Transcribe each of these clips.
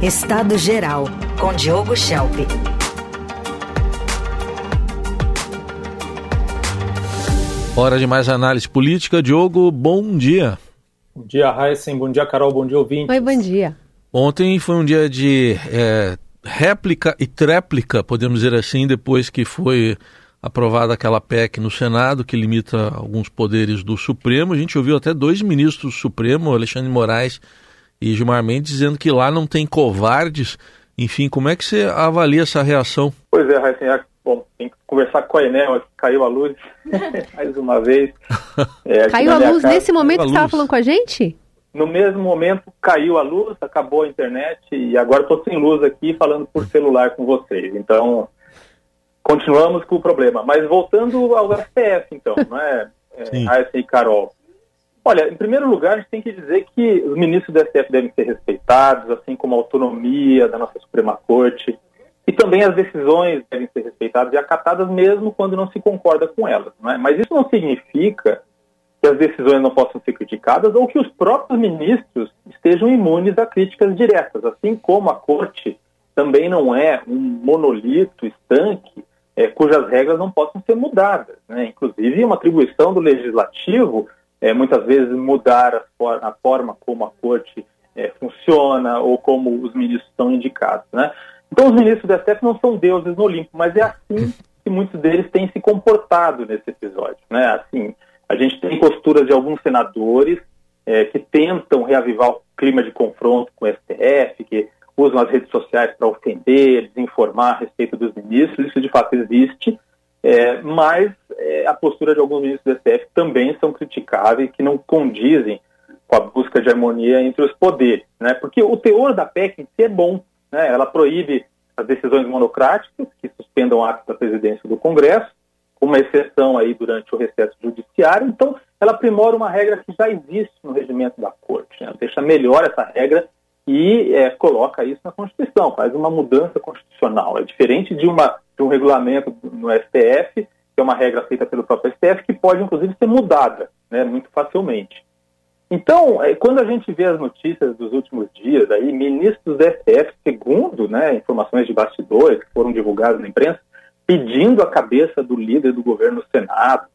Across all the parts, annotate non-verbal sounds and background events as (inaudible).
Estado Geral, com Diogo Schelp. Hora de mais análise política. Diogo, bom dia. Bom dia, Heisen. Bom dia, Carol. Bom dia, ouvinte. Oi, bom dia. Ontem foi um dia de é, réplica e tréplica, podemos dizer assim, depois que foi aprovada aquela PEC no Senado que limita alguns poderes do Supremo. A gente ouviu até dois ministros do Supremo, Alexandre Moraes e Gilmar Mendes, dizendo que lá não tem covardes. Enfim, como é que você avalia essa reação? Pois é, Raíssa, é, bom, tem que conversar com a Enel, caiu a luz (laughs) mais uma vez. É, caiu a luz casa, nesse momento que você estava falando com a gente? No mesmo momento caiu a luz, acabou a internet e agora estou sem luz aqui falando por celular com vocês. Então, continuamos com o problema. Mas voltando ao STF, então, não é, é e Carol? Olha, em primeiro lugar, a gente tem que dizer que os ministros do STF devem ser respeitados, assim como a autonomia da nossa Suprema Corte, e também as decisões devem ser respeitadas e acatadas mesmo quando não se concorda com elas. Não é? Mas isso não significa que as decisões não possam ser criticadas ou que os próprios ministros estejam imunes a críticas diretas, assim como a Corte também não é um monolito estanque é, cujas regras não possam ser mudadas. Né? Inclusive, uma atribuição do legislativo é, muitas vezes mudar a, for a, forma como a corte é, funciona ou como os ministros são indicados. Né? Então, os ministros do STF não são deuses no Olimpo, mas é assim (laughs) que muitos deles têm se comportado nesse episódio. Né? Assim, a gente tem posturas de alguns senadores é, que tentam reavivar o clima de confronto com o STF, que usam as redes sociais para ofender, desinformar a respeito dos ministros, isso de fato existe, é, mas é, a postura de alguns ministros do STF também são criticáveis, que não condizem com a busca de harmonia entre os poderes, né? porque o teor da PEC em si é bom, né? ela proíbe as decisões monocráticas que suspendam atos da presidência do Congresso, uma exceção aí durante o recesso judiciário, então ela aprimora uma regra que já existe no regimento da Corte, né? deixa melhor essa regra e é, coloca isso na Constituição, faz uma mudança constitucional. É diferente de, uma, de um regulamento no STF, que é uma regra feita pelo próprio STF, que pode, inclusive, ser mudada né, muito facilmente. Então, é, quando a gente vê as notícias dos últimos dias, aí, ministros do STF, segundo né, informações de bastidores que foram divulgadas na imprensa, pedindo a cabeça do líder do governo no Senado,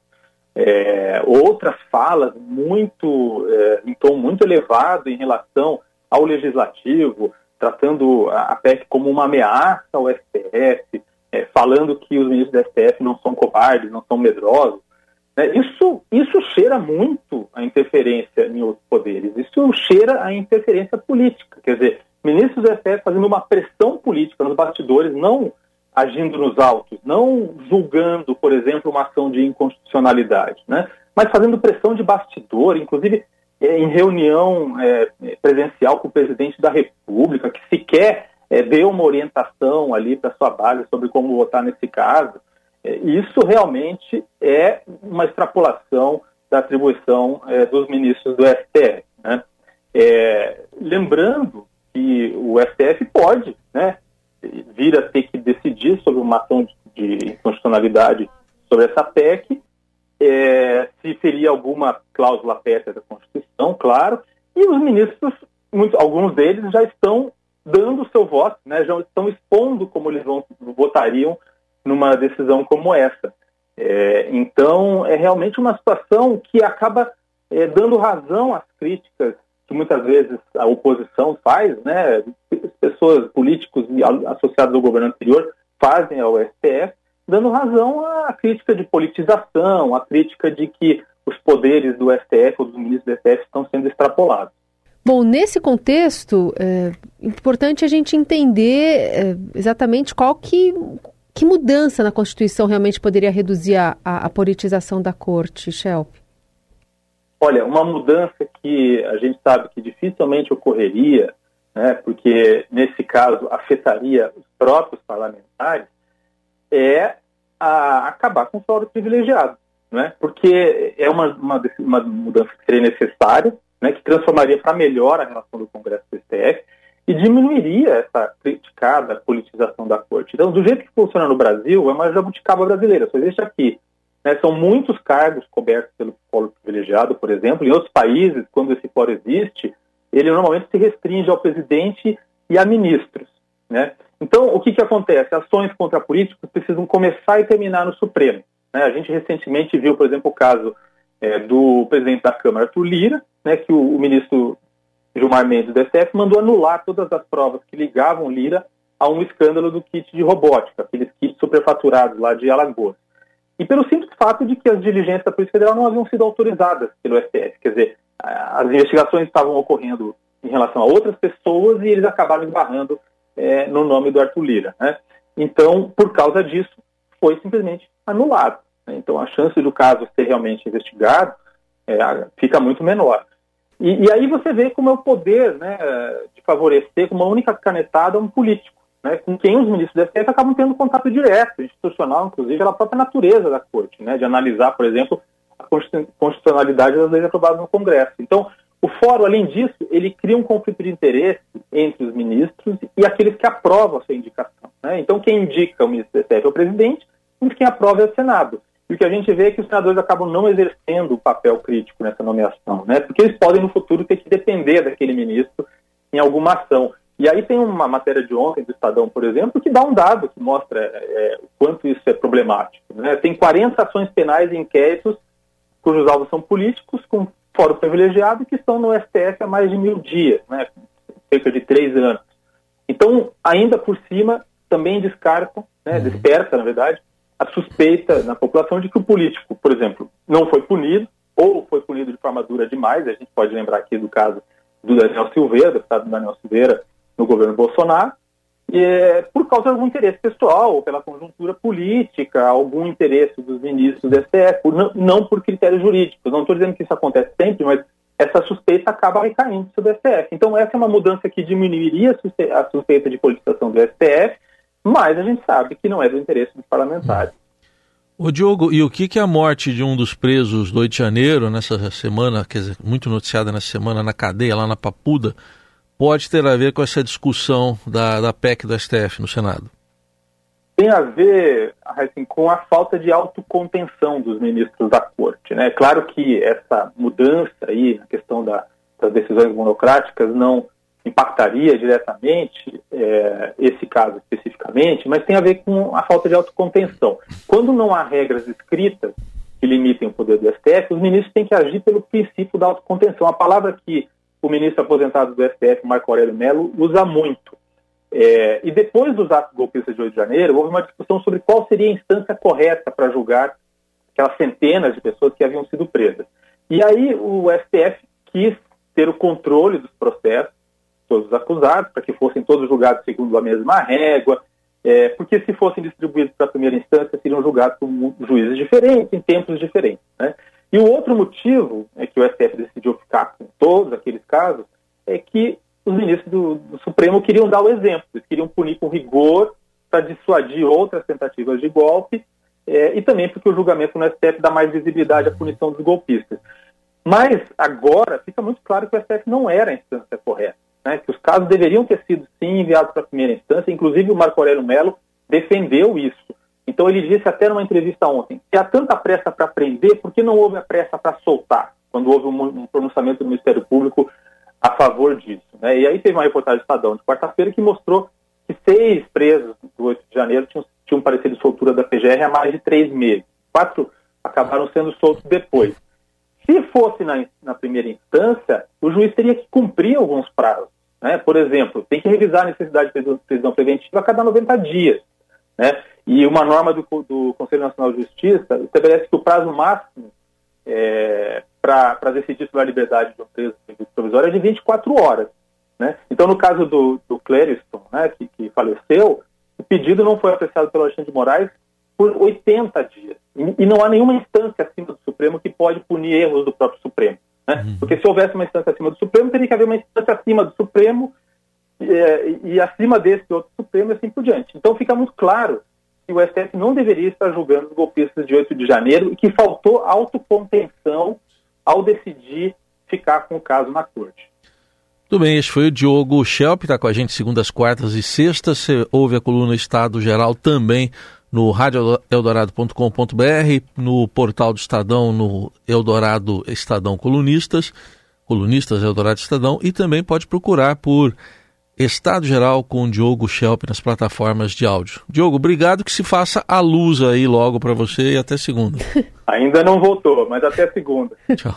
é, outras falas muito é, em tom muito elevado em relação ao legislativo, tratando a PEC como uma ameaça ao STF, é, falando que os ministros do STF não são covardes, não são medrosos. Né? Isso, isso cheira muito a interferência em outros poderes, isso cheira a interferência política. Quer dizer, ministros do STF fazendo uma pressão política nos bastidores, não agindo nos autos, não julgando, por exemplo, uma ação de inconstitucionalidade, né? mas fazendo pressão de bastidor, inclusive é, em reunião é, presencial com o presidente da República, que sequer é, deu uma orientação ali para sua base sobre como votar nesse caso. É, isso realmente é uma extrapolação da atribuição é, dos ministros do STF. Né? É, lembrando que o STF pode né, vir a ter que decidir sobre uma ação de, de inconstitucionalidade sobre essa PEC é, se seria alguma cláusula pétrea da Constituição, claro, e os ministros, muito, alguns deles já estão dando o seu voto, né, já estão expondo como eles vão, votariam numa decisão como essa. É, então, é realmente uma situação que acaba é, dando razão às críticas que muitas vezes a oposição faz, né, pessoas políticos associados ao governo anterior fazem ao STF, dando razão à crítica de politização, à crítica de que os poderes do STF ou dos ministros do STF estão sendo extrapolados. Bom, nesse contexto, é importante a gente entender é, exatamente qual que, que mudança na Constituição realmente poderia reduzir a, a, a politização da Corte, Shelp. Olha, uma mudança que a gente sabe que dificilmente ocorreria, né, porque nesse caso afetaria os próprios parlamentares, é acabar com o fórum privilegiado, né? porque é uma, uma, uma mudança que seria necessária, né, que transformaria para melhor a relação do Congresso do STF e diminuiria essa criticada politização da corte. Então, do jeito que funciona no Brasil, é uma jabuticaba brasileira, só existe aqui. Né, são muitos cargos cobertos pelo fórum privilegiado, por exemplo. Em outros países, quando esse fórum existe, ele normalmente se restringe ao presidente e a ministros. Né? Então, o que, que acontece? Ações contra políticos precisam começar e terminar no Supremo. Né? A gente recentemente viu, por exemplo, o caso é, do presidente da Câmara, Arthur Lira, né, que o, o, ministro Gilmar Mendes do STF mandou anular todas as provas que ligavam Lira a um escândalo do kit de robótica, aqueles kits superfaturados lá de Alagoas. E pelo simples fato de que as diligências da Polícia Federal não haviam sido autorizadas pelo STF. Quer dizer, as investigações estavam ocorrendo em relação a outras pessoas e eles acabaram esbarrando é, no nome do Arthur Lira. Né? Então, por causa disso, foi simplesmente anulado. Né? Então, a chance do caso ser realmente investigado é, fica muito menor. E, e, aí você vê como é o poder né, de favorecer com uma única canetada um político, né, com quem os ministros da STF acabam tendo contato direto, institucional, inclusive, pela própria natureza da corte, né, de analisar, por exemplo, a constitucionalidade das leis aprovadas no Congresso. Então, o fórum, além disso, ele cria um conflito de interesse entre os ministros e aqueles que aprovam a sua indicação. Né? Então, quem indica o ministro do STF é o presidente, e quem aprova é o Senado. E o que a gente vê é que os senadores acabam não exercendo o papel crítico nessa nomeação, né? porque eles podem, no futuro, ter que depender daquele ministro em alguma ação. E aí tem uma matéria de ontem do Estadão, por exemplo, que dá um dado que mostra é, o quanto isso é problemático. Né? Tem 40 ações penais e inquéritos cujos alvos são políticos, com fórum privilegiado, que estão no STF há mais de mil dias, né, cerca de três anos. Então, ainda por cima, também descartam, né, uhum. desperta, na verdade, a suspeita na população de que o político, por exemplo, não foi punido, ou foi punido de forma dura demais, a gente pode lembrar aqui do caso do Daniel Silveira, do estado do Daniel Silveira, no governo Bolsonaro, é, por causa de algum interesse pessoal, ou pela conjuntura política, algum interesse dos ministros do STF, não, não por critérios jurídicos. Não estou dizendo que isso acontece sempre, mas essa suspeita acaba recaindo sobre o STF. Então, essa é uma mudança que diminuiria a suspeita de politização do STF, mas a gente sabe que não é do interesse dos parlamentares. Ô Diogo, e o que, que a morte de um dos presos do 8 de janeiro, nessa semana, quer dizer, muito noticiada nessa semana na cadeia, lá na Papuda, pode ter a ver com essa discussão da, da PEC do STF no Senado? Tem a ver, assim, com a falta de autocontenção dos ministros da Corte. Né? Claro que essa mudança aí, na questão da, das decisões monocráticas, não impactaria diretamente é, esse caso especificamente, mas tem a ver com a falta de autocontenção. Quando não há regras escritas que limitem o poder do STF, os ministros têm que agir pelo princípio da autocontenção. A palavra que o ministro aposentado do STF, Marco Aurélio Mello, usa muito. É, e depois dos atos golpistas de 8 de janeiro, houve uma discussão sobre qual seria a instância correta para julgar aquelas centenas de pessoas que haviam sido presas. E aí o STF quis ter o controle dos processos, todos os acusados, para que fossem todos julgados segundo a mesma régua, é, porque se fossem distribuídos para a primeira instância, seriam julgados por juízes diferentes, em tempos diferentes. Né? E o outro motivo é que o STF decidiu ficar com todos aqueles casos é que os ministros do, do Supremo queriam dar o exemplo, eles queriam punir com rigor para dissuadir outras tentativas de golpe é, e também porque o julgamento no STF dá mais visibilidade à punição dos golpistas. Mas agora fica muito claro que o STF não era a instância correta, né, que os casos deveriam ter sido sim enviados para a primeira instância, inclusive o Marco Aurélio Mello defendeu isso. Então ele disse até numa entrevista ontem, se há tanta pressa para prender, por que não houve a pressa para soltar, quando houve um, pronunciamento do Ministério Público a favor disso? Né? E aí teve uma reportagem do Estadão de quarta-feira que mostrou que seis presos do 8 de janeiro tinham, tinham de soltura da PGR há mais de três meses. Quatro acabaram sendo soltos depois. Se fosse na, na primeira instância, o juiz teria que cumprir alguns prazos. Né? Por exemplo, tem que revisar a necessidade de prisão preventiva a cada 90 dias. Né? E uma norma do, do Conselho Nacional de Justiça estabelece que o prazo máximo é, para decidir sobre a liberdade de um preso provisório é de 24 horas. Né? Então, no caso do, do Clériston, né, que, que, faleceu, o pedido não foi apreciado pelo Alexandre de Moraes por 80 dias. E, e, não há nenhuma instância acima do Supremo que pode punir erros do próprio Supremo. Né? Uhum. Porque se houvesse uma instância acima do Supremo, teria que haver uma instância acima do Supremo e, e, e acima desse outro Supremo e assim por diante. Então, fica muito claro que o STF não deveria estar julgando os golpistas de 8 de janeiro e que faltou autocontenção ao decidir ficar com o caso na corte. Tudo bem, esse foi o Diogo Schelp, está com a gente segundas, quartas e sextas. Você ouve a coluna Estado Geral também no radioeldorado.com.br, no portal do Estadão, no Eldorado Estadão Colunistas, Colunistas Eldorado Estadão, e também pode procurar por Estado Geral com Diogo Schelp nas plataformas de áudio. Diogo, obrigado que se faça a luz aí logo para você e até segunda. (laughs) Ainda não voltou, mas até segunda. Tchau.